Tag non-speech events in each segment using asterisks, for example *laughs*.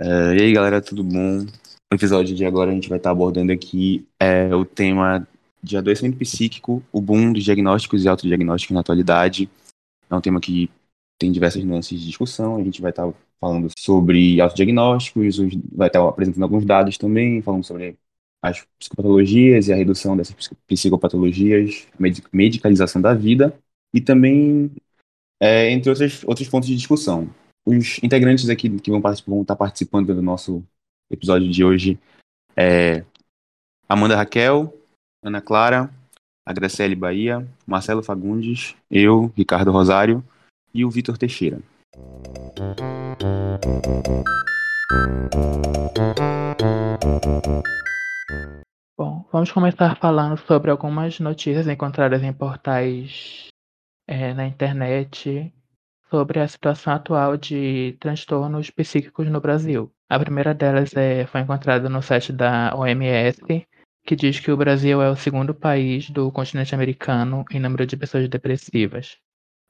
Uh, e aí, galera, tudo bom? No episódio de agora a gente vai estar abordando aqui é, o tema de adoecimento psíquico, o boom dos diagnósticos e autodiagnósticos na atualidade. É um tema que tem diversas nuances de discussão. A gente vai estar falando sobre autodiagnósticos, vai estar apresentando alguns dados também, falando sobre as psicopatologias e a redução dessas psicopatologias, a medicalização da vida e também é, entre outros, outros pontos de discussão. Os integrantes aqui que vão, vão estar participando do nosso episódio de hoje é Amanda Raquel, Ana Clara, a Bahia, Marcelo Fagundes, eu, Ricardo Rosário e o Vitor Teixeira. Bom, vamos começar falando sobre algumas notícias encontradas em portais é, na internet sobre a situação atual de transtornos psíquicos no Brasil. A primeira delas é, foi encontrada no site da OMS, que diz que o Brasil é o segundo país do continente americano em número de pessoas depressivas.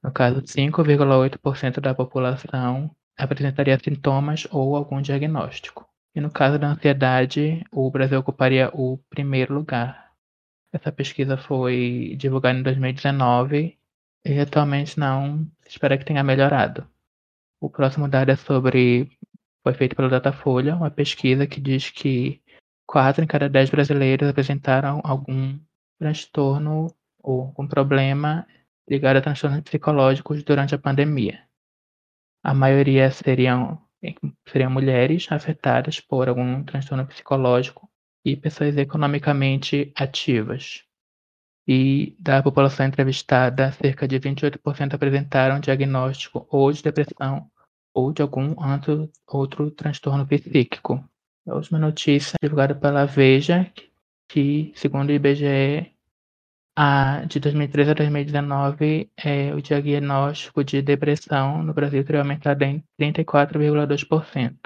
No caso, 5,8% da população apresentaria sintomas ou algum diagnóstico. E no caso da ansiedade, o Brasil ocuparia o primeiro lugar. Essa pesquisa foi divulgada em 2019 e atualmente não se espera que tenha melhorado. O próximo dado é sobre. Foi feito pelo Datafolha, uma pesquisa que diz que 4 em cada 10 brasileiros apresentaram algum transtorno ou algum problema ligado a transtornos psicológicos durante a pandemia. A maioria seriam, seriam mulheres afetadas por algum transtorno psicológico e pessoas economicamente ativas e da população entrevistada, cerca de 28% apresentaram diagnóstico ou de depressão ou de algum outro, outro transtorno psíquico. A última notícia divulgada pela Veja, que, segundo o IBGE, a, de 2013 a 2019, é, o diagnóstico de depressão no Brasil teria aumentado em 34,2%.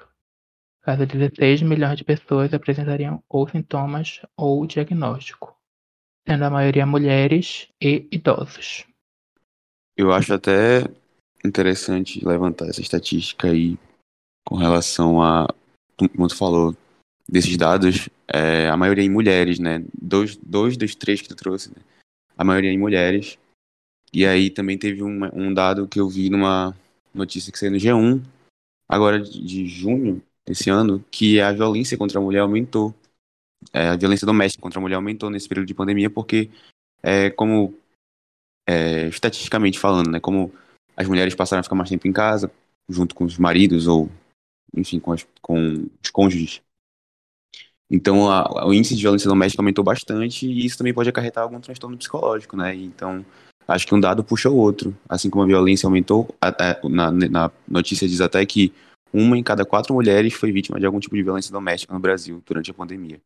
Caso 16 milhões de pessoas apresentariam ou sintomas ou diagnóstico sendo a maioria mulheres e idosos. Eu acho até interessante levantar essa estatística aí com relação a, como tu falou, desses dados, é, a maioria em mulheres, né? Dois, dois dos três que tu trouxe, né? a maioria em mulheres. E aí também teve um, dado que eu vi numa notícia que saiu no G1, agora de, de junho desse ano, que a violência contra a mulher aumentou é, a violência doméstica contra a mulher aumentou nesse período de pandemia porque, é, como é, estatisticamente falando, né, como as mulheres passaram a ficar mais tempo em casa, junto com os maridos ou, enfim, com, as, com os cônjuges. Então, a, o índice de violência doméstica aumentou bastante e isso também pode acarretar algum transtorno psicológico, né? Então, acho que um dado puxa o outro. Assim como a violência aumentou, na, na notícia diz até que uma em cada quatro mulheres foi vítima de algum tipo de violência doméstica no Brasil durante a pandemia.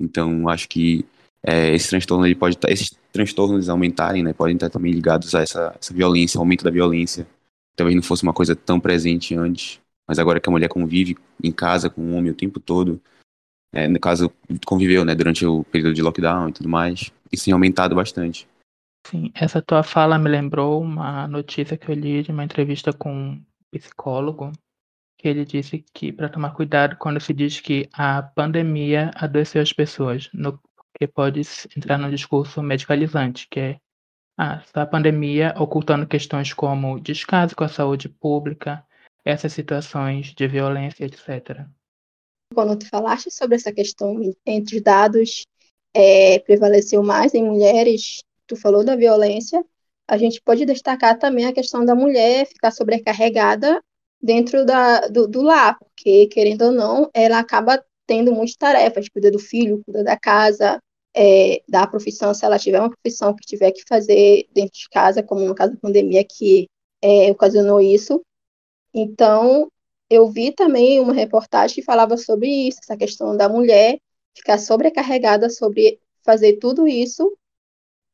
Então, acho que é, esse transtorno ele pode tá, esses transtornos aumentarem, né, podem estar também ligados a essa, essa violência, aumento da violência. Talvez não fosse uma coisa tão presente antes, mas agora que a mulher convive em casa com o homem o tempo todo, é, no caso conviveu, né, durante o período de lockdown e tudo mais, isso tem aumentado bastante. Sim, essa tua fala me lembrou uma notícia que eu li de uma entrevista com um psicólogo que ele disse que para tomar cuidado quando se diz que a pandemia adoeceu as pessoas, no, que pode entrar no discurso medicalizante, que é ah, a pandemia ocultando questões como descaso com a saúde pública, essas situações de violência, etc. Quando tu falaste sobre essa questão entre os dados, é, prevaleceu mais em mulheres, tu falou da violência, a gente pode destacar também a questão da mulher ficar sobrecarregada dentro da, do, do lar, porque, querendo ou não, ela acaba tendo muitas tarefas, cuida do filho, cuida da casa, é, da profissão, se ela tiver uma profissão que tiver que fazer dentro de casa, como no caso da pandemia que é, ocasionou isso. Então, eu vi também uma reportagem que falava sobre isso, essa questão da mulher ficar sobrecarregada sobre fazer tudo isso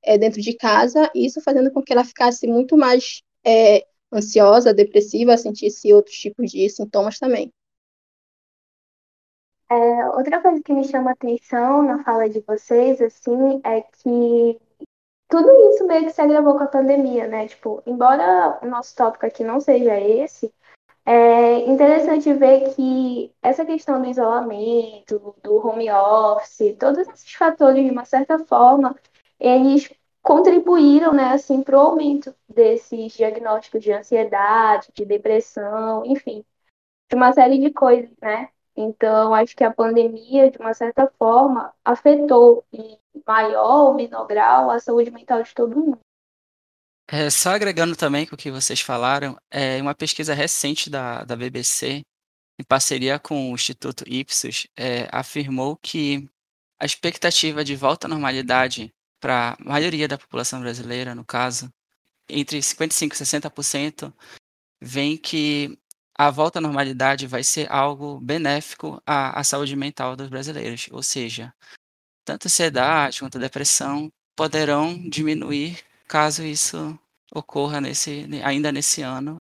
é, dentro de casa, isso fazendo com que ela ficasse muito mais é, ansiosa, depressiva, sentisse outros tipos de sintomas também. É, outra coisa que me chama atenção na fala de vocês, assim, é que tudo isso meio que se agravou com a pandemia, né? Tipo, embora o nosso tópico aqui não seja esse, É interessante ver que essa questão do isolamento, do home office, todos esses fatores, de uma certa forma, eles contribuíram, né, assim, para o aumento desses diagnósticos de ansiedade, de depressão, enfim, de uma série de coisas, né? Então, acho que a pandemia, de uma certa forma, afetou em maior ou menor grau a saúde mental de todo mundo. É, só agregando também com o que vocês falaram, é, uma pesquisa recente da, da BBC, em parceria com o Instituto Ipsos, é, afirmou que a expectativa de volta à normalidade para a maioria da população brasileira, no caso, entre 55% e 60%, vem que a volta à normalidade vai ser algo benéfico à, à saúde mental dos brasileiros, ou seja, tanto ansiedade quanto depressão poderão diminuir caso isso ocorra nesse, ainda nesse ano.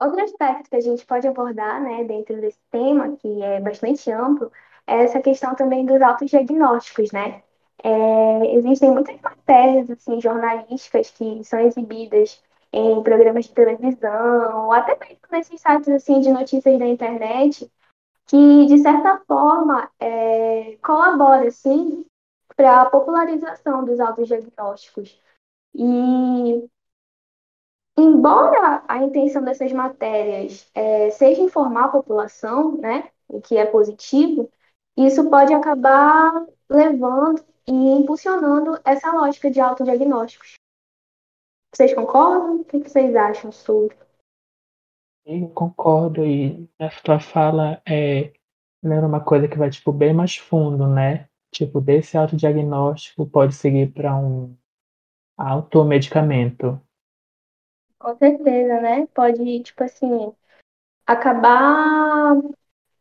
Outro aspecto que a gente pode abordar né, dentro desse tema, que é bastante amplo, é essa questão também dos autodiagnósticos, né? É, existem muitas matérias assim, jornalísticas que são exibidas em programas de televisão, ou até mesmo nesses sites assim, de notícias da internet, que, de certa forma, é, colabora, assim, para a popularização dos autodiagnósticos. E, embora a intenção dessas matérias é, seja informar a população, né, o que é positivo, isso pode acabar levando e impulsionando essa lógica de autodiagnósticos. Vocês concordam? O que vocês acham sobre? Eu concordo e essa tua fala é lembra uma coisa que vai tipo bem mais fundo, né? Tipo, desse autodiagnóstico pode seguir para um automedicamento. Com certeza, né? Pode, tipo assim, acabar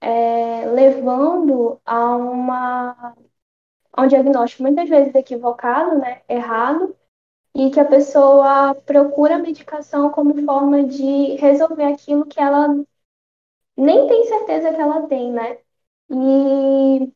é, levando a uma a um diagnóstico muitas vezes equivocado, né? Errado, e que a pessoa procura a medicação como forma de resolver aquilo que ela nem tem certeza que ela tem, né? E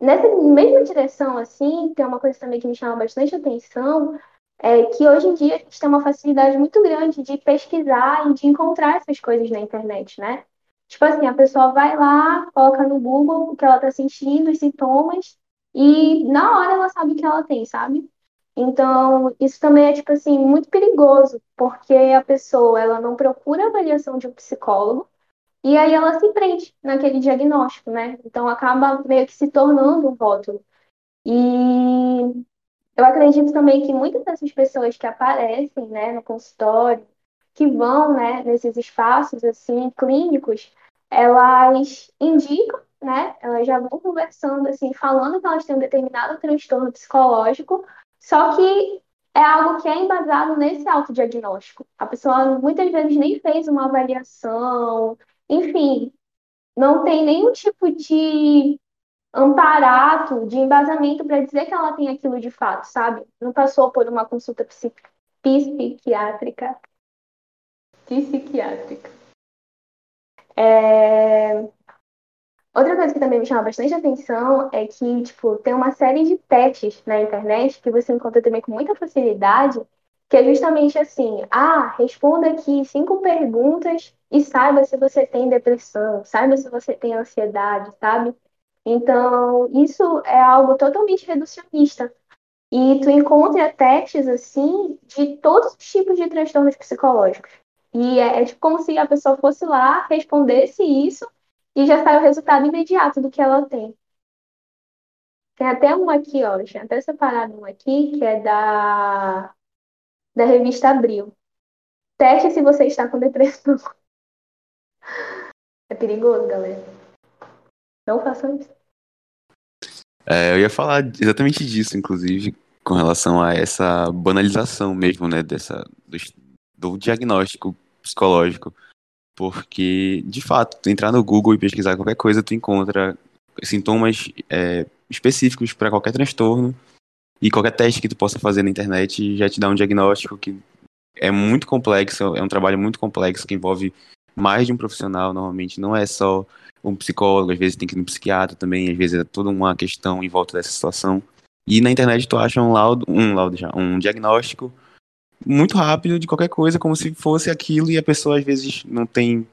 nessa mesma direção, assim, tem uma coisa também que me chama bastante atenção, é que hoje em dia a gente tem uma facilidade muito grande de pesquisar e de encontrar essas coisas na internet, né? Tipo assim, a pessoa vai lá, coloca no Google o que ela tá sentindo, os sintomas, e na hora ela sabe o que ela tem, sabe? Então, isso também é, tipo assim, muito perigoso, porque a pessoa, ela não procura a avaliação de um psicólogo, e aí ela se prende naquele diagnóstico, né? Então, acaba meio que se tornando um rótulo. E eu acredito também que muitas dessas pessoas que aparecem, né, no consultório, que vão, né, nesses espaços, assim, clínicos, elas indicam, né, elas já vão conversando, assim, falando que elas têm um determinado transtorno psicológico, só que é algo que é embasado nesse autodiagnóstico. A pessoa muitas vezes nem fez uma avaliação, enfim, não tem nenhum tipo de amparato, de embasamento para dizer que ela tem aquilo de fato, sabe? Não passou por uma consulta psiquiátrica. Psiquiátrica. É... Outra coisa que também me chama bastante atenção é que, tipo, tem uma série de testes na internet que você encontra também com muita facilidade, que é justamente assim, ah, responda aqui cinco perguntas e saiba se você tem depressão, saiba se você tem ansiedade, sabe? Então, isso é algo totalmente reducionista. E tu encontra testes, assim, de todos os tipos de transtornos psicológicos. E é, é tipo como se a pessoa fosse lá, respondesse isso e já sai o resultado imediato do que ela tem. Tem até um aqui, ó, eu até separado um aqui, que é da, da revista Abril. Teste se você está com depressão. *laughs* É perigoso, galera. Não façam isso. É, eu ia falar exatamente disso, inclusive, com relação a essa banalização mesmo, né, dessa, do, do diagnóstico psicológico. Porque, de fato, tu entrar no Google e pesquisar qualquer coisa, tu encontra sintomas é, específicos para qualquer transtorno e qualquer teste que tu possa fazer na internet já te dá um diagnóstico que é muito complexo, é um trabalho muito complexo que envolve mais de um profissional, normalmente não é só um psicólogo, às vezes tem que ir no psiquiatra também, às vezes é toda uma questão em volta dessa situação. E na internet tu acha um laudo, um laudo já, um diagnóstico muito rápido de qualquer coisa, como se fosse aquilo, e a pessoa às vezes não tem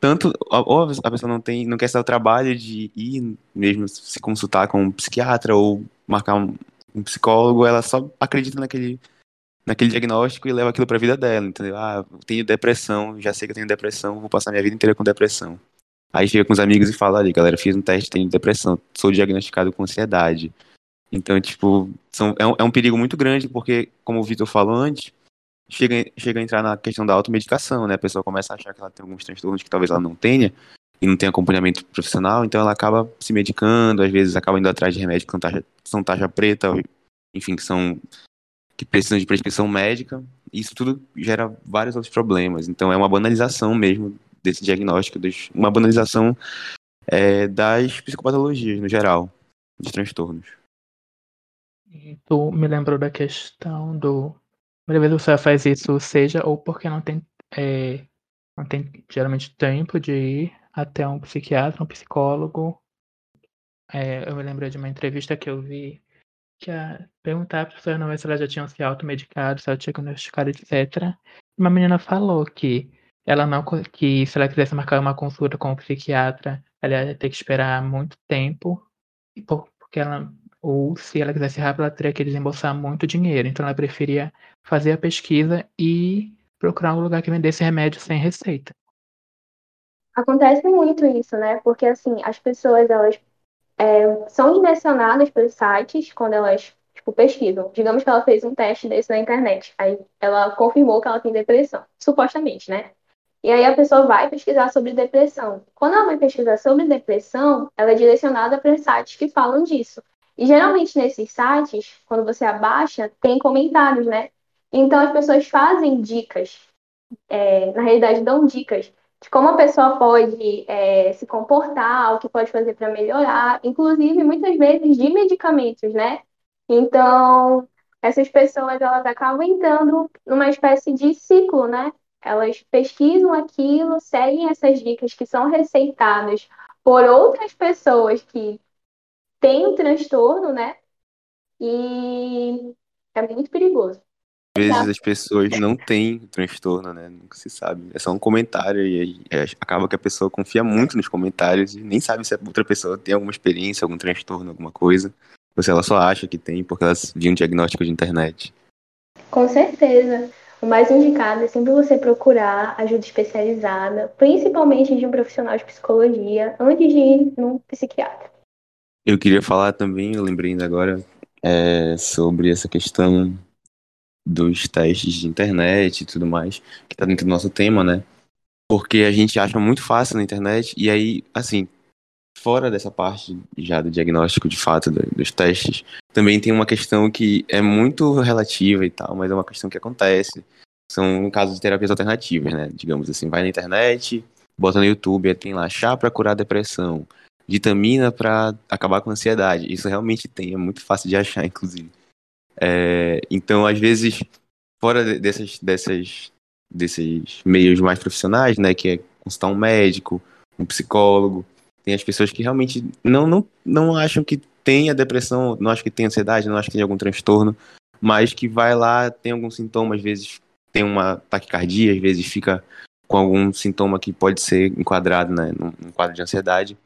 tanto, ou a pessoa não tem, não quer ser o trabalho de ir mesmo se consultar com um psiquiatra ou marcar um, um psicólogo, ela só acredita naquele naquele diagnóstico e leva aquilo para a vida dela, entendeu? Ah, eu tenho depressão, já sei que eu tenho depressão, vou passar minha vida inteira com depressão. Aí chega com os amigos e fala ali, galera, fiz um teste, tenho depressão, sou diagnosticado com ansiedade. Então, tipo, são, é, um, é um perigo muito grande, porque, como o Vitor falou antes, chega, chega a entrar na questão da automedicação, né? A pessoa começa a achar que ela tem alguns transtornos que talvez ela não tenha, e não tem acompanhamento profissional, então ela acaba se medicando, às vezes acaba indo atrás de remédios que são taxa, são taxa preta, enfim, que são que precisam de prescrição médica. Isso tudo gera vários outros problemas. Então é uma banalização mesmo desse diagnóstico, uma banalização é, das psicopatologias no geral, de transtornos. E tu me lembrou da questão do. Primeira vez você faz isso, seja ou porque não tem, é, não tem geralmente tempo de ir até um psiquiatra, um psicólogo. É, eu me lembrei de uma entrevista que eu vi que a perguntar pra pessoa não se ela já tinha se automedicado, se ela tinha diagnosticado, etc. Uma menina falou que ela não que se ela quisesse marcar uma consulta com o psiquiatra, ela ia ter que esperar muito tempo, porque ela ou se ela quisesse rápido, ela teria que desembolsar muito dinheiro. Então ela preferia fazer a pesquisa e procurar um lugar que vendesse remédio sem receita. Acontece muito isso, né? Porque assim, as pessoas elas é, são direcionadas para os sites quando elas tipo, pesquisam. Digamos que ela fez um teste desse na internet. Aí ela confirmou que ela tem depressão, supostamente, né? E aí a pessoa vai pesquisar sobre depressão. Quando ela vai pesquisar sobre depressão, ela é direcionada para sites que falam disso. E geralmente nesses sites, quando você abaixa, tem comentários, né? Então as pessoas fazem dicas, é, na realidade dão dicas de como a pessoa pode é, se comportar, o que pode fazer para melhorar, inclusive muitas vezes de medicamentos, né? Então, essas pessoas elas acabam entrando numa espécie de ciclo, né? Elas pesquisam aquilo, seguem essas dicas que são receitadas por outras pessoas que têm o transtorno, né? E é muito perigoso vezes as pessoas não têm transtorno, né? Nunca se sabe. É só um comentário e é, acaba que a pessoa confia muito nos comentários e nem sabe se a outra pessoa tem alguma experiência, algum transtorno, alguma coisa. Ou se ela só acha que tem porque ela viu um diagnóstico de internet. Com certeza. O mais indicado é sempre você procurar ajuda especializada, principalmente de um profissional de psicologia, antes de ir num psiquiatra. Eu queria falar também, eu lembrei ainda agora, é, sobre essa questão dos testes de internet e tudo mais, que tá dentro do nosso tema, né? Porque a gente acha muito fácil na internet, e aí, assim, fora dessa parte já do diagnóstico de fato dos testes, também tem uma questão que é muito relativa e tal, mas é uma questão que acontece. São casos de terapias alternativas, né? Digamos assim, vai na internet, bota no YouTube, tem lá chá para curar depressão, vitamina para acabar com a ansiedade. Isso realmente tem, é muito fácil de achar, *laughs* inclusive. É, então, às vezes, fora dessas, dessas, desses meios mais profissionais, né, que é consultar um médico, um psicólogo, tem as pessoas que realmente não, não, não acham que tem a depressão, não acham que tem ansiedade, não acham que tem algum transtorno, mas que vai lá, tem algum sintoma, às vezes tem uma taquicardia, às vezes fica com algum sintoma que pode ser enquadrado né, num quadro de ansiedade.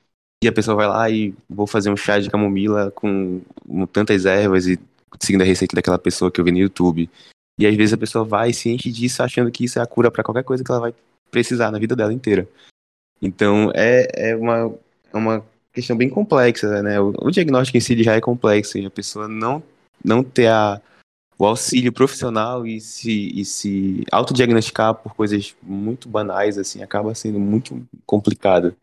E a pessoa vai lá e vou fazer um chá de camomila com, com tantas ervas e seguindo a receita daquela pessoa que eu vi no YouTube. E às vezes a pessoa vai e se enche disso achando que isso é a cura para qualquer coisa que ela vai precisar na vida dela inteira. Então é, é, uma, uma questão bem complexa, né? O, o diagnóstico em si já é complexo e a pessoa não, não ter a, o auxílio profissional e se, e se autodiagnosticar por coisas muito banais, assim, acaba sendo muito complicado.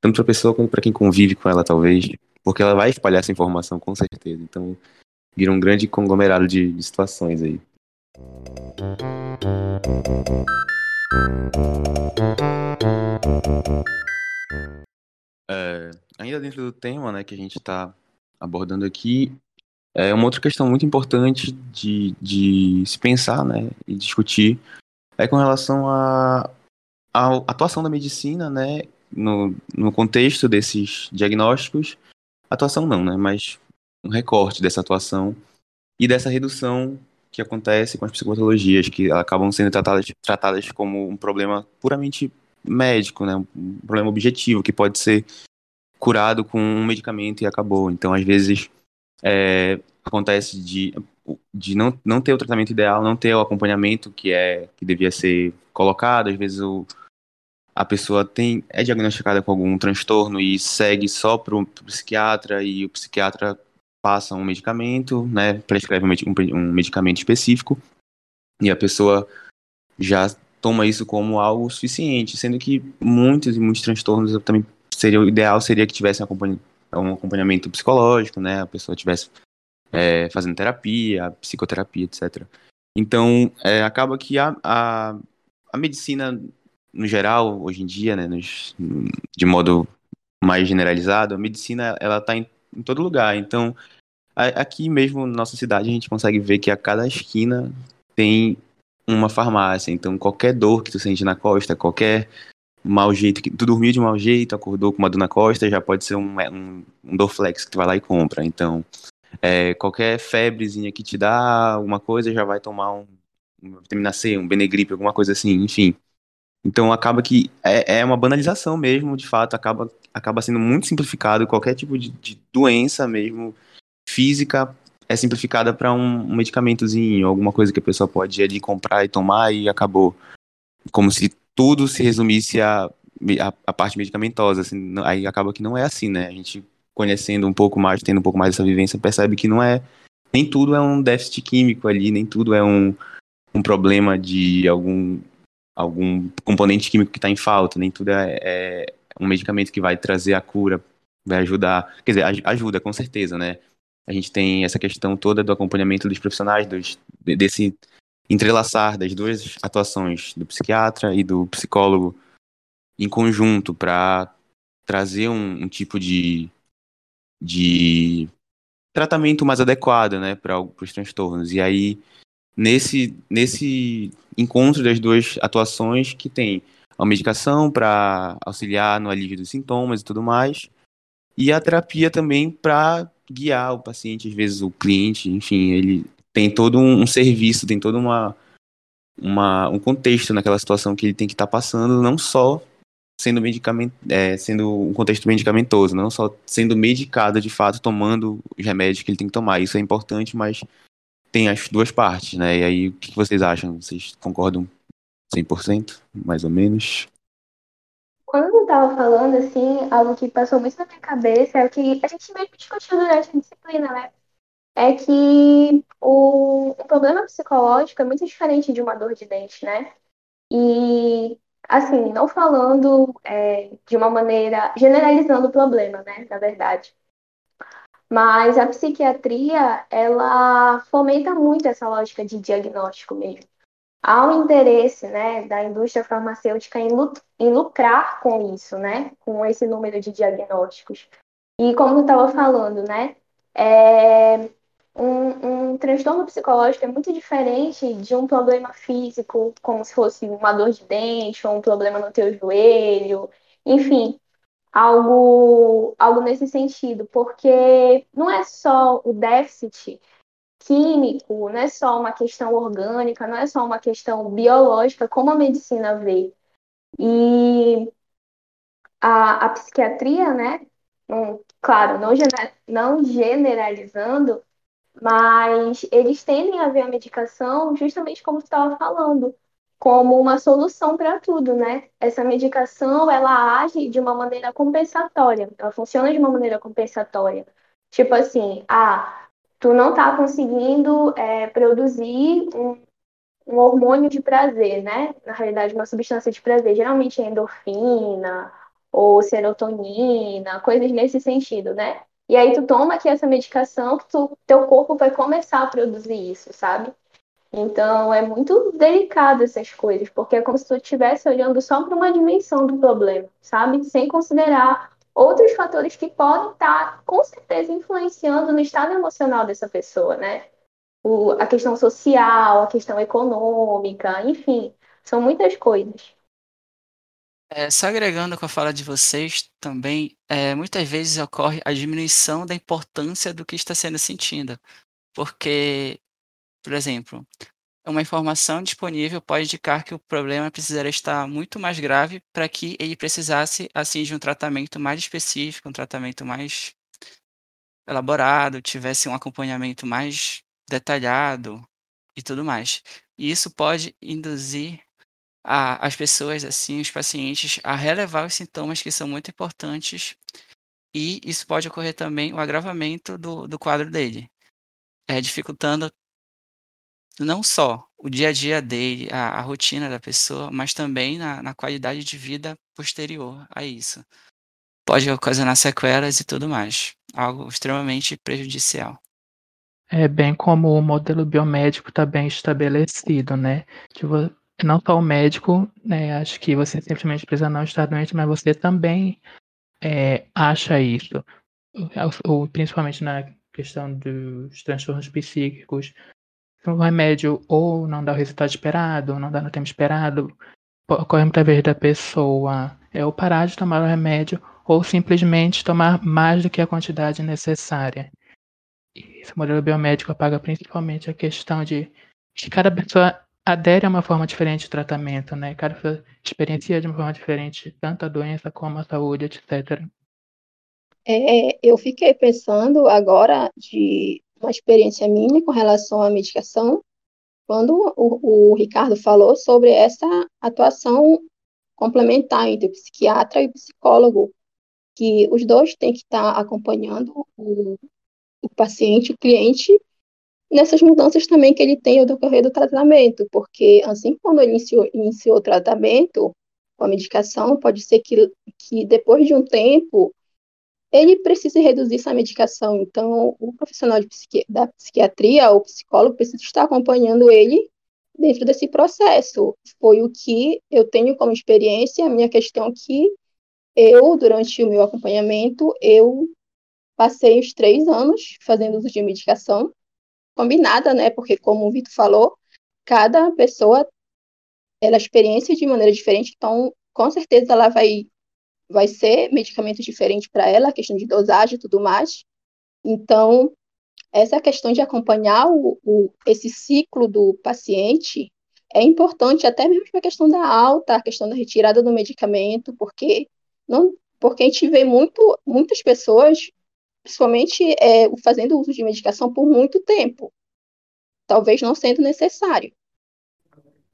Tanto para a pessoa quanto para quem convive com ela, talvez. Porque ela vai espalhar essa informação, com certeza. Então, vira um grande conglomerado de, de situações aí. É, ainda dentro do tema né, que a gente está abordando aqui, é uma outra questão muito importante de, de se pensar né, e discutir é com relação à atuação da medicina né, no, no contexto desses diagnósticos. Atuação não, né, mas um recorte dessa atuação e dessa redução que acontece com as psicopatologias, que acabam sendo tratadas, tratadas como um problema puramente médico, né? um problema objetivo, que pode ser curado com um medicamento e acabou. Então, às vezes, é, acontece de, de não, não ter o tratamento ideal, não ter o acompanhamento que é que devia ser colocado, às vezes o, a pessoa tem é diagnosticada com algum transtorno e segue só para o psiquiatra e o psiquiatra passa um medicamento, né, prescreve um, um medicamento específico e a pessoa já toma isso como algo suficiente, sendo que muitos e muitos transtornos também seria o ideal seria que tivesse um acompanhamento psicológico, né, a pessoa tivesse é, fazendo terapia, psicoterapia, etc. Então, é, acaba que a, a, a, medicina, no geral, hoje em dia, né, nos, de modo mais generalizado, a medicina ela está em, em, todo lugar. Então, a, aqui mesmo na nossa cidade, a gente consegue ver que a cada esquina tem uma farmácia. Então, qualquer dor que tu sente na costa, qualquer mau jeito, que tu dormiu de mau jeito, acordou com uma dor na costa, já pode ser um, um, um Dorflex que tu vai lá e compra. Então, é, qualquer febrezinha que te dá alguma coisa, já vai tomar um, uma vitamina C, um Benegripe, alguma coisa assim, enfim. Então acaba que é, é uma banalização mesmo, de fato, acaba, acaba sendo muito simplificado. Qualquer tipo de, de doença mesmo física é simplificada para um, medicamentozinho, alguma coisa que a pessoa pode ali comprar e tomar e acabou. Como se tudo se resumisse a, a, a parte medicamentosa. Assim, aí acaba que não é assim, né? A gente conhecendo um pouco mais, tendo um pouco mais dessa vivência, percebe que não é. Nem tudo é um déficit químico ali, nem tudo é um, um problema de algum, algum componente químico que está em falta, nem tudo é, é, um medicamento que vai trazer a cura, vai ajudar. Quer dizer, ajuda, com certeza, né? A gente tem essa questão toda do acompanhamento dos profissionais, dos, desse entrelaçar das duas atuações, do psiquiatra e do psicólogo em conjunto, para trazer um, um tipo de, de tratamento mais adequado, né, para os transtornos. E aí, nesse, nesse encontro das duas atuações, que tem a medicação para auxiliar no alívio dos sintomas e tudo mais, e a terapia também para guiar o paciente, às vezes o cliente, enfim, ele tem todo um, um serviço, tem todo uma, uma, um contexto naquela situação que ele tem que estar tá passando, não só sendo medicamento, é, sendo um contexto medicamentoso, não só sendo medicado de fato, tomando os remédios que ele tem que tomar. Isso é importante, mas tem as duas partes, né? E aí, o que vocês acham? Vocês concordam 100%, mais ou menos? Quando eu estava falando, assim, algo que passou muito na minha cabeça é o que a gente que discutiu durante a disciplina, né? É que o, o problema psicológico é muito diferente de uma dor de dente, né? E assim, não falando é, de uma maneira, generalizando o problema, né, na verdade. Mas a psiquiatria, ela fomenta muito essa lógica de diagnóstico mesmo. Há um interesse, né, da indústria farmacêutica em, em lucrar com isso, né, com esse número de diagnósticos. E como eu estava falando, né, é, um, um transtorno psicológico é muito diferente de um problema físico, como se fosse uma dor de dente ou um problema no teu joelho, enfim, algo, algo nesse sentido, porque não é só o déficit químico, não é só uma questão orgânica, não é só uma questão biológica, como a medicina vê. E a, a psiquiatria, né, claro, não, não generalizando, mas eles tendem a ver a medicação justamente como você estava falando, como uma solução para tudo, né? Essa medicação, ela age de uma maneira compensatória, ela funciona de uma maneira compensatória. Tipo assim, ah, tu não tá conseguindo é, produzir um, um hormônio de prazer, né? Na realidade, uma substância de prazer, geralmente é endorfina ou serotonina, coisas nesse sentido, né? E aí tu toma aqui essa medicação que tu, teu corpo vai começar a produzir isso, sabe? Então é muito delicado essas coisas, porque é como se tu estivesse olhando só para uma dimensão do problema, sabe? Sem considerar outros fatores que podem estar, com certeza, influenciando no estado emocional dessa pessoa, né? O, a questão social, a questão econômica, enfim, são muitas coisas. É, só agregando com a fala de vocês também, é, muitas vezes ocorre a diminuição da importância do que está sendo sentido. Porque, por exemplo, uma informação disponível pode indicar que o problema precisaria estar muito mais grave para que ele precisasse, assim, de um tratamento mais específico, um tratamento mais elaborado, tivesse um acompanhamento mais detalhado e tudo mais. E isso pode induzir a, as pessoas, assim, os pacientes, a relevar os sintomas que são muito importantes e isso pode ocorrer também o agravamento do, do quadro dele, é, dificultando não só o dia a dia dele, a, a rotina da pessoa, mas também na, na qualidade de vida posterior a isso. Pode ocasionar sequelas e tudo mais, algo extremamente prejudicial. É bem como o modelo biomédico está bem estabelecido, né? Não só o médico, né? Acho que você simplesmente precisa não estar doente, mas você também é, acha isso. Ou, principalmente na questão dos transtornos psíquicos, o remédio ou não dá o resultado esperado, ou não dá no tempo esperado, ocorre muitas vezes da pessoa é ou parar de tomar o remédio ou simplesmente tomar mais do que a quantidade necessária. E esse modelo biomédico apaga principalmente a questão de que cada pessoa adere a uma forma diferente de tratamento, né? Cada pessoa experiencia de uma forma diferente tanto a doença como a saúde, etc. É, eu fiquei pensando agora de uma experiência minha com relação à medicação, quando o, o Ricardo falou sobre essa atuação complementar entre o psiquiatra e o psicólogo, que os dois têm que estar acompanhando o, o paciente, o cliente, nessas mudanças também que ele tem ao decorrer do tratamento, porque assim quando ele iniciou, iniciou o tratamento com a medicação, pode ser que, que depois de um tempo ele precisa reduzir essa medicação. Então, o profissional psiqui da psiquiatria, ou psicólogo, precisa estar acompanhando ele dentro desse processo. Foi o que eu tenho como experiência, a minha questão que eu, durante o meu acompanhamento, eu passei os três anos fazendo uso de medicação combinada, né? Porque, como o Vitor falou, cada pessoa ela experiência de maneira diferente, então, com certeza, ela vai vai ser medicamento diferente para ela, questão de dosagem e tudo mais. Então, essa questão de acompanhar o, o, esse ciclo do paciente é importante até mesmo para a questão da alta, a questão da retirada do medicamento, porque não, porque a gente vê muito, muitas pessoas, principalmente é, fazendo uso de medicação por muito tempo, talvez não sendo necessário.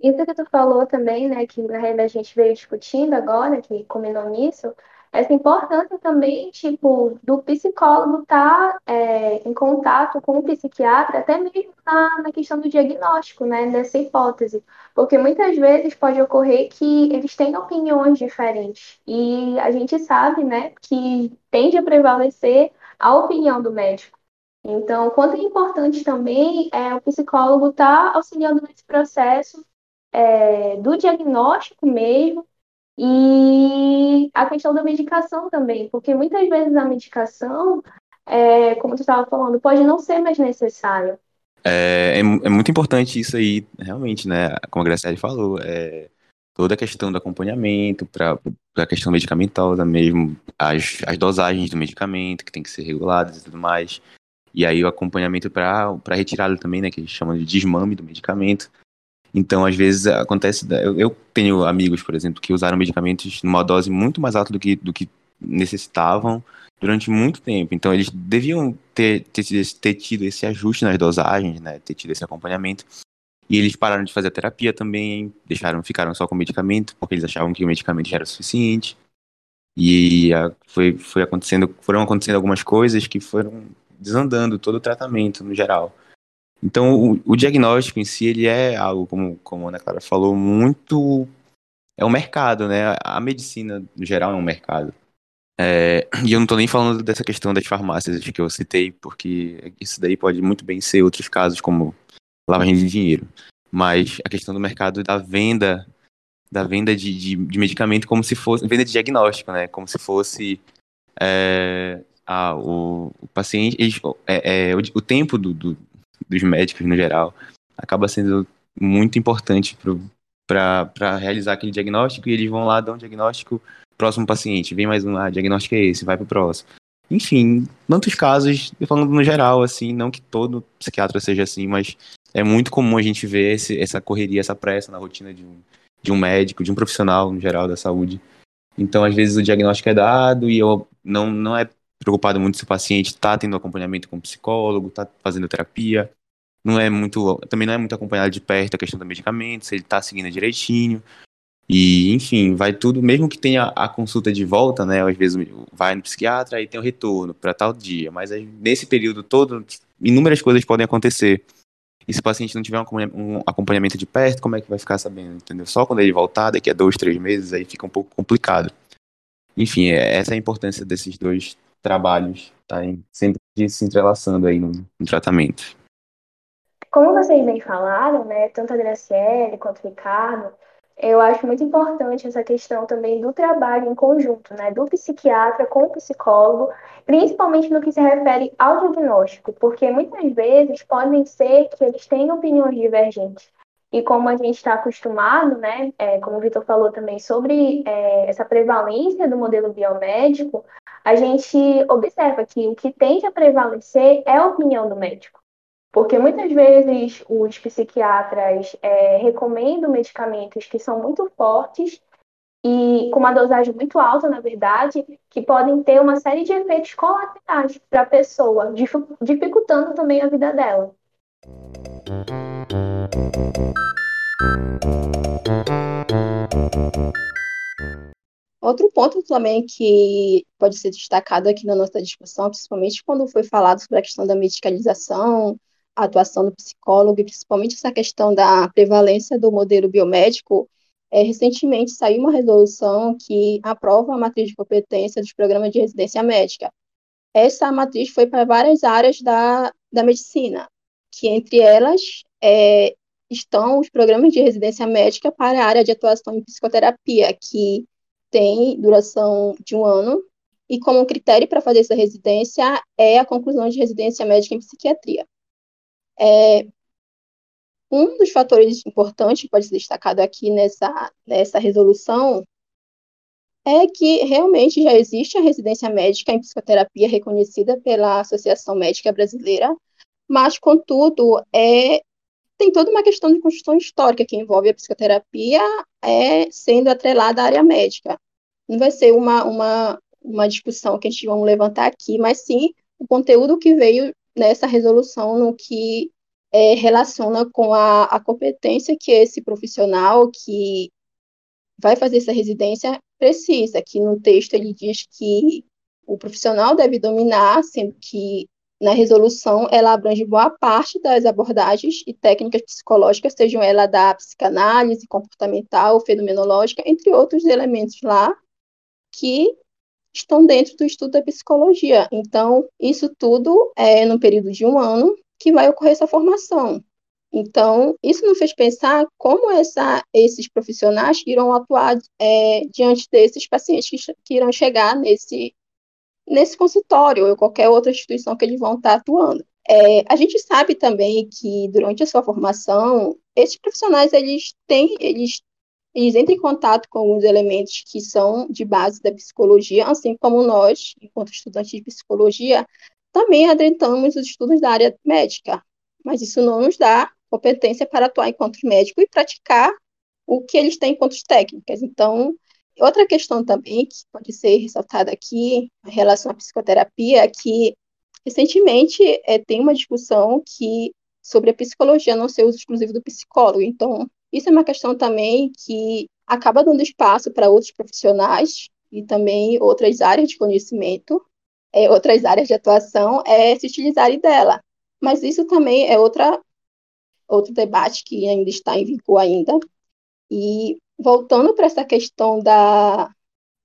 Isso que tu falou também, né, que a gente veio discutindo agora, que combinou nisso, essa importância também, tipo, do psicólogo estar tá, é, em contato com o psiquiatra, até mesmo na, na questão do diagnóstico, né, dessa hipótese. Porque muitas vezes pode ocorrer que eles têm opiniões diferentes. E a gente sabe, né, que tende a prevalecer a opinião do médico. Então, quanto é importante também é o psicólogo estar tá auxiliando nesse processo é, do diagnóstico mesmo e a questão da medicação também, porque muitas vezes a medicação, é, como tu estava falando, pode não ser mais necessária. É, é, é, muito importante isso aí, realmente, né? Como a Graciela falou, é, toda a questão do acompanhamento para a questão medicamentosa mesmo, as, as dosagens do medicamento que tem que ser reguladas e tudo mais. E aí o acompanhamento para retirada também, né? Que a gente chama de desmame do medicamento. Então, às vezes, acontece. Eu, tenho amigos, por exemplo, que usaram medicamentos numa dose muito mais alta do que, do que necessitavam durante muito tempo. Então, eles deviam ter, ter, ter tido esse ajuste nas dosagens, né? Ter tido esse acompanhamento. E eles pararam de fazer a terapia também, deixaram, ficaram só com o medicamento, porque eles achavam que o medicamento já era suficiente. E a, foi, foi acontecendo, foram acontecendo algumas coisas que foram desandando todo o tratamento no geral. Então, o, o, diagnóstico em si, ele é algo, como, como a Ana Clara falou, muito... É um mercado, né? A medicina, no geral, é um mercado. É, e eu não estou nem falando dessa questão das farmácias que eu citei, porque isso daí pode muito bem ser outros casos, como lavagem de dinheiro. Mas a questão do mercado da venda da venda de, de, de medicamento como se fosse venda de diagnóstico, né? Como se fosse é, ah, o, o paciente, é, é, o, o tempo do, do, dos médicos no geral, acaba sendo muito importante para realizar aquele diagnóstico e eles vão lá dar um diagnóstico próximo paciente. Vem mais um, ah, diagnóstico é esse, vai pro próximo. Enfim, tantos casos, falando no geral, assim, não que todo psiquiatra seja assim, mas é muito comum a gente ver esse, essa correria, essa pressa na rotina de um, de um médico, de um profissional no geral da saúde. Então, às vezes, o diagnóstico é dado e eu não, não é preocupado muito se o paciente está tendo acompanhamento com o psicólogo, está fazendo terapia. Não é muito, também não é muito acompanhado de perto a questão do medicamento, se ele está seguindo direitinho. E, enfim, vai tudo, mesmo que tenha a consulta de volta, né? Às vezes vai no psiquiatra e tem o retorno para tal dia, mas nesse período todo, inúmeras coisas podem acontecer. E se o paciente não tiver um acompanhamento de perto, como é que vai ficar sabendo, entendeu? Só quando ele voltar, daqui a dois, três meses, aí fica um pouco complicado. Enfim, é, essa é a importância desses dois trabalhos tá? sempre se entrelaçando aí no, no tratamento. Como vocês bem falaram, né, tanto a Graciele quanto o Ricardo, eu acho muito importante essa questão também do trabalho em conjunto, né, do psiquiatra com o psicólogo, principalmente no que se refere ao diagnóstico, porque muitas vezes podem ser que eles tenham opiniões divergentes. E como a gente está acostumado, né, é, como o Vitor falou também sobre é, essa prevalência do modelo biomédico, a gente observa que o que tende a prevalecer é a opinião do médico. Porque muitas vezes os psiquiatras é, recomendam medicamentos que são muito fortes e com uma dosagem muito alta, na verdade, que podem ter uma série de efeitos colaterais para a pessoa, dificultando também a vida dela. Outro ponto também que pode ser destacado aqui na nossa discussão, principalmente quando foi falado sobre a questão da medicalização, a atuação do psicólogo e principalmente essa questão da prevalência do modelo biomédico, é, recentemente saiu uma resolução que aprova a matriz de competência dos programas de residência médica. Essa matriz foi para várias áreas da, da medicina, que entre elas é, estão os programas de residência médica para a área de atuação em psicoterapia, que tem duração de um ano, e como critério para fazer essa residência é a conclusão de residência médica em psiquiatria. É, um dos fatores importantes que pode ser destacado aqui nessa, nessa resolução é que realmente já existe a residência médica em psicoterapia reconhecida pela Associação Médica Brasileira, mas, contudo, é, tem toda uma questão de construção histórica que envolve a psicoterapia é, sendo atrelada à área médica. Não vai ser uma, uma, uma discussão que a gente vai levantar aqui, mas sim o conteúdo que veio nessa resolução no que é, relaciona com a, a competência que esse profissional que vai fazer essa residência precisa, que no texto ele diz que o profissional deve dominar, sendo que na resolução ela abrange boa parte das abordagens e técnicas psicológicas, sejam elas da psicanálise comportamental, fenomenológica, entre outros elementos lá que estão dentro do estudo da psicologia. Então, isso tudo é no período de um ano que vai ocorrer essa formação. Então, isso nos fez pensar como essa, esses profissionais irão atuar é, diante desses pacientes que, irão chegar nesse, nesse consultório ou qualquer outra instituição que eles vão estar atuando. É, a gente sabe também que durante a sua formação, esses profissionais eles têm, eles eles entram em contato com alguns elementos que são de base da psicologia, assim como nós, enquanto estudantes de psicologia, também adentramos os estudos da área médica, mas isso não nos dá competência para atuar enquanto médico e praticar o que eles têm enquanto técnicas. Então, outra questão também que pode ser ressaltada aqui em relação à psicoterapia é que recentemente é, tem uma discussão que sobre a psicologia não ser uso exclusivo do psicólogo. Então, isso é uma questão também que acaba dando espaço para outros profissionais e também outras áreas de conhecimento, é, outras áreas de atuação, é, se utilizarem dela. Mas isso também é outra, outro debate que ainda está em vigor ainda. E voltando para essa questão da,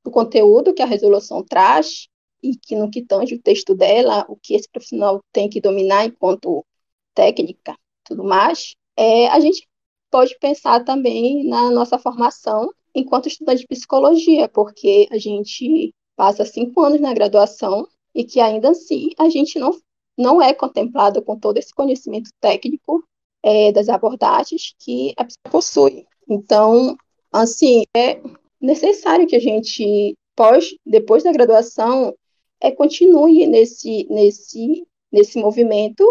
do conteúdo que a resolução traz, e que no que tange o texto dela, o que esse profissional tem que dominar enquanto técnica, tudo mais, é, a gente pode pensar também na nossa formação enquanto estudante de psicologia, porque a gente passa cinco anos na graduação e que ainda assim a gente não, não é contemplado com todo esse conhecimento técnico é, das abordagens que a psicologia possui. Então, assim, é necessário que a gente, pós, depois da graduação, é, continue nesse, nesse, nesse movimento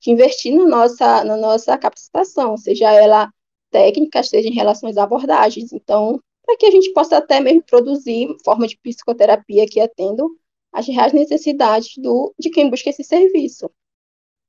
de investir na nossa, na nossa capacitação, seja ela técnica, seja em relação às abordagens. Então, para que a gente possa até mesmo produzir forma de psicoterapia que atendam às reais necessidades do, de quem busca esse serviço.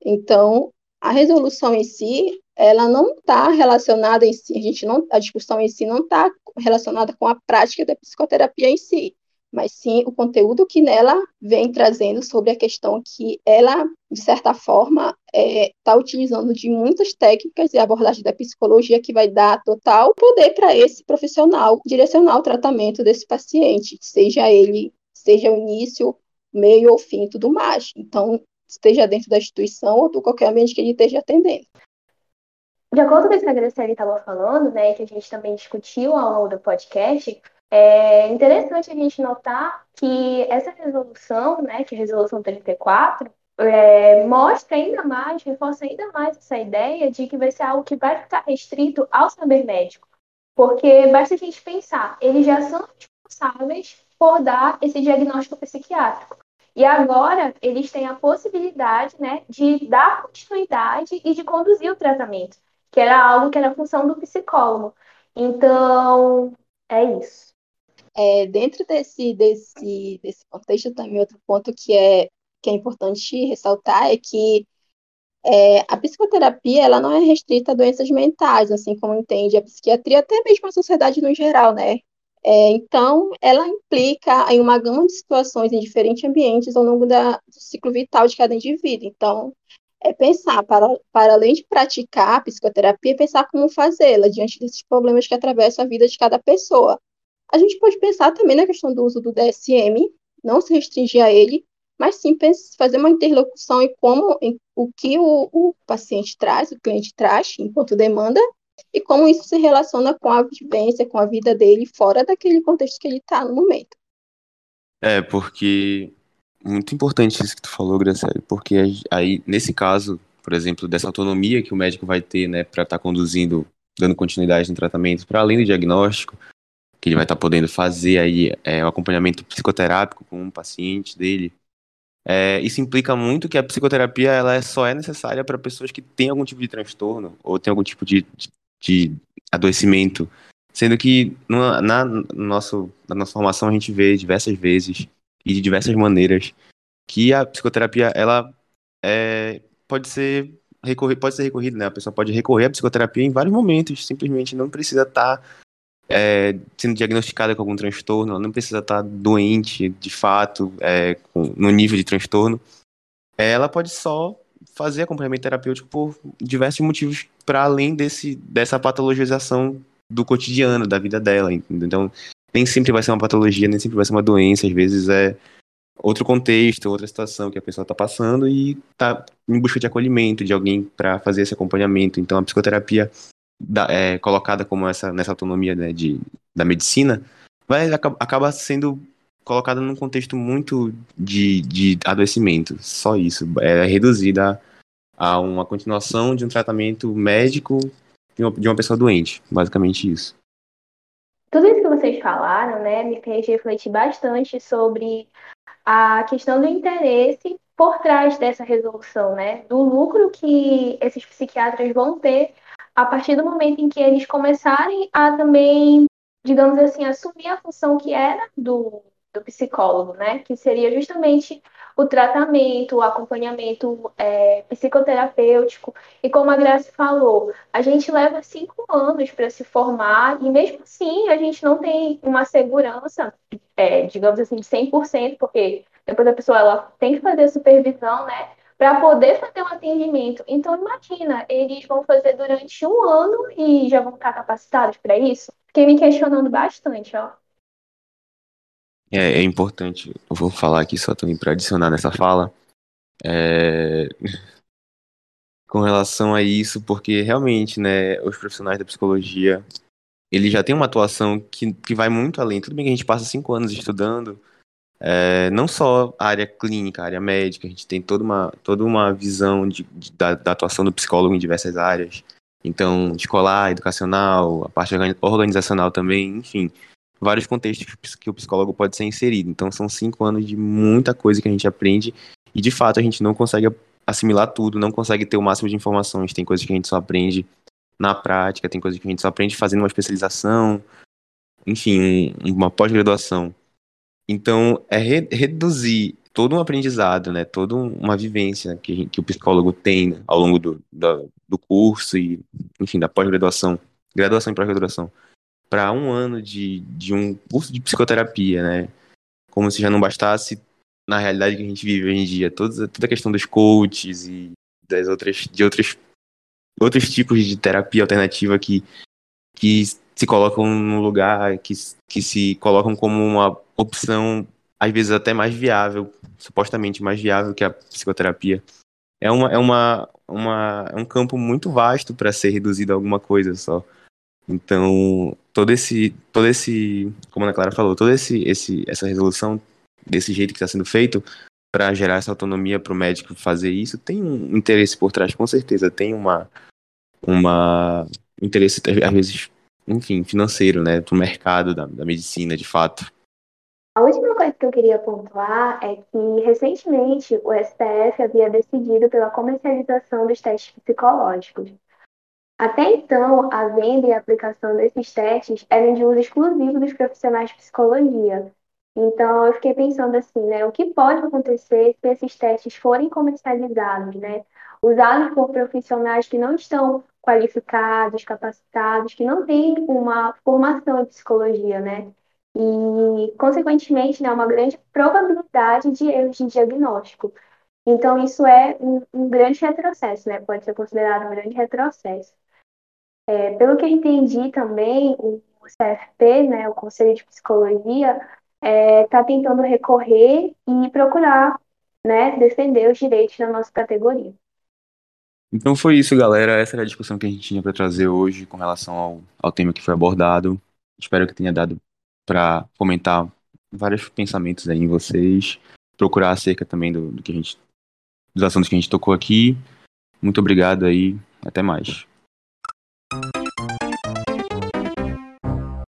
Então, a resolução em si, ela não está relacionada em si, a gente não, a discussão em si não está relacionada com a prática da psicoterapia em si, mas sim o conteúdo que nela vem trazendo sobre a questão que ela, de certa forma, está é, tá utilizando de muitas técnicas e abordagens da psicologia que vai dar total poder para esse profissional direcionar o tratamento desse paciente, seja ele, seja o início, meio ou fim, tudo mais. Então, esteja dentro da instituição ou do qualquer ambiente que ele esteja atendendo. De acordo com o que a Graciela estava falando, né, que a gente também discutiu ao longo do podcast, é interessante a gente notar que essa resolução, né, que é a resolução 34, é, mostra ainda mais, reforça ainda mais essa ideia de que vai ser algo que vai ficar restrito ao saber médico. Porque basta a gente pensar, eles já são responsáveis por dar esse diagnóstico psiquiátrico. E agora eles têm a possibilidade né, de dar continuidade e de conduzir o tratamento, que era algo que era função do psicólogo. Então, é isso. É, dentro desse, desse, desse contexto, também outro ponto que é, que é importante ressaltar é que é, a psicoterapia ela não é restrita a doenças mentais, assim como entende a psiquiatria, até mesmo a sociedade no geral, né? É, então, ela implica em uma gama de situações em diferentes ambientes ao longo da, do ciclo vital de cada indivíduo. Então, é pensar, para, para além de praticar a psicoterapia, pensar como fazê-la diante desses problemas que atravessam a vida de cada pessoa. A gente pode pensar também na questão do uso do DSM, não se restringir a ele, mas sim fazer uma interlocução em como em, o que o, o paciente traz, o cliente traz enquanto demanda, e como isso se relaciona com a vivência, com a vida dele fora daquele contexto que ele está no momento. É, porque muito importante isso que tu falou, Graciela, porque aí, nesse caso, por exemplo, dessa autonomia que o médico vai ter, né, para estar tá conduzindo, dando continuidade no tratamento, para além do diagnóstico, que ele vai estar tá podendo fazer aí é, o acompanhamento psicoterápico com um paciente dele. É, isso implica muito que a psicoterapia ela é, só é necessária para pessoas que têm algum tipo de transtorno ou têm algum tipo de, de, de adoecimento, sendo que na, no nosso, na nossa formação a gente vê diversas vezes e de diversas maneiras que a psicoterapia ela é, pode ser recorrer, pode ser recorrida, né? A pessoa pode recorrer à psicoterapia em vários momentos, simplesmente não precisa estar tá é, sendo diagnosticada com algum transtorno, ela não precisa estar doente de fato, é, com, no nível de transtorno. Ela pode só fazer acompanhamento terapêutico por diversos motivos para além desse, dessa patologização do cotidiano, da vida dela. Entendeu? Então, nem sempre vai ser uma patologia, nem sempre vai ser uma doença, às vezes é outro contexto, outra situação que a pessoa está passando e está em busca de acolhimento, de alguém para fazer esse acompanhamento. Então, a psicoterapia da, é, colocada como essa nessa autonomia né, de, da medicina, vai acaba sendo colocada num contexto muito de, de adoecimento, só isso, é reduzida a, a uma continuação de um tratamento médico de uma, de uma pessoa doente, basicamente isso. Tudo isso que vocês falaram, né, me fez refletir bastante sobre a questão do interesse por trás dessa resolução, né, do lucro que esses psiquiatras vão ter a partir do momento em que eles começarem a também, digamos assim, assumir a função que era do, do psicólogo, né? Que seria justamente o tratamento, o acompanhamento é, psicoterapêutico. E como a Graça falou, a gente leva cinco anos para se formar e mesmo assim a gente não tem uma segurança, é, digamos assim, de 100%, porque depois a pessoa ela tem que fazer supervisão, né? Para poder fazer um atendimento. Então, imagina, eles vão fazer durante um ano e já vão estar capacitados para isso? Fiquei me questionando bastante, ó. É, é importante, eu vou falar aqui só também para adicionar nessa fala, é... *laughs* com relação a isso, porque realmente, né, os profissionais da psicologia, eles já têm uma atuação que, que vai muito além. Tudo bem que a gente passa cinco anos estudando, é, não só a área clínica, a área médica, a gente tem toda uma, toda uma visão de, de da, da, atuação do psicólogo em diversas áreas. Então, escolar, educacional, a parte organizacional também, enfim, vários contextos que o psicólogo pode ser inserido. Então, são cinco anos de muita coisa que a gente aprende e, de fato, a gente não consegue assimilar tudo, não consegue ter o máximo de informações. Tem coisas que a gente só aprende na prática, tem coisas que a gente só aprende fazendo uma especialização, enfim, uma pós-graduação. Então, é re reduzir todo um aprendizado, né, toda uma vivência que, que o psicólogo tem ao longo do, do, do curso e, enfim, da pós-graduação, graduação e pós-graduação, para um ano de, de um curso de psicoterapia, né, como se já não bastasse na realidade que a gente vive hoje em dia, toda, toda a questão dos coaches e das outras, de outros, outros tipos de terapia alternativa que, que se colocam no lugar, que, que se colocam como uma opção, às vezes até mais viável, supostamente mais viável que a psicoterapia. É, uma, é, uma, uma, é um campo muito vasto para ser reduzido a alguma coisa só. Então, todo esse, todo esse, como a Ana Clara falou, toda esse, esse, essa resolução desse jeito que está sendo feito para gerar essa autonomia para o médico fazer isso, tem um interesse por trás, com certeza. Tem uma, uma interesse, às vezes, enfim, financeiro, né, do mercado da, da medicina, de fato. A última coisa que eu queria pontuar é que, recentemente, o STF havia decidido pela comercialização dos testes psicológicos. Até então, a venda e a aplicação desses testes eram de uso exclusivo dos profissionais de psicologia, então, eu fiquei pensando assim, né? O que pode acontecer se esses testes forem comercializados, né? Usados por profissionais que não estão qualificados, capacitados, que não têm uma formação em psicologia, né? E, consequentemente, né, uma grande probabilidade de erros de diagnóstico. Então, isso é um, um grande retrocesso, né? Pode ser considerado um grande retrocesso. É, pelo que eu entendi também, o CFP, né, o Conselho de Psicologia, está é, tá tentando recorrer e procurar né, defender os direitos da nossa categoria. Então foi isso, galera. Essa era a discussão que a gente tinha para trazer hoje com relação ao, ao tema que foi abordado. Espero que tenha dado para fomentar vários pensamentos aí em vocês, procurar acerca também do, do que a gente, dos assuntos que a gente tocou aqui. Muito obrigado aí, até mais.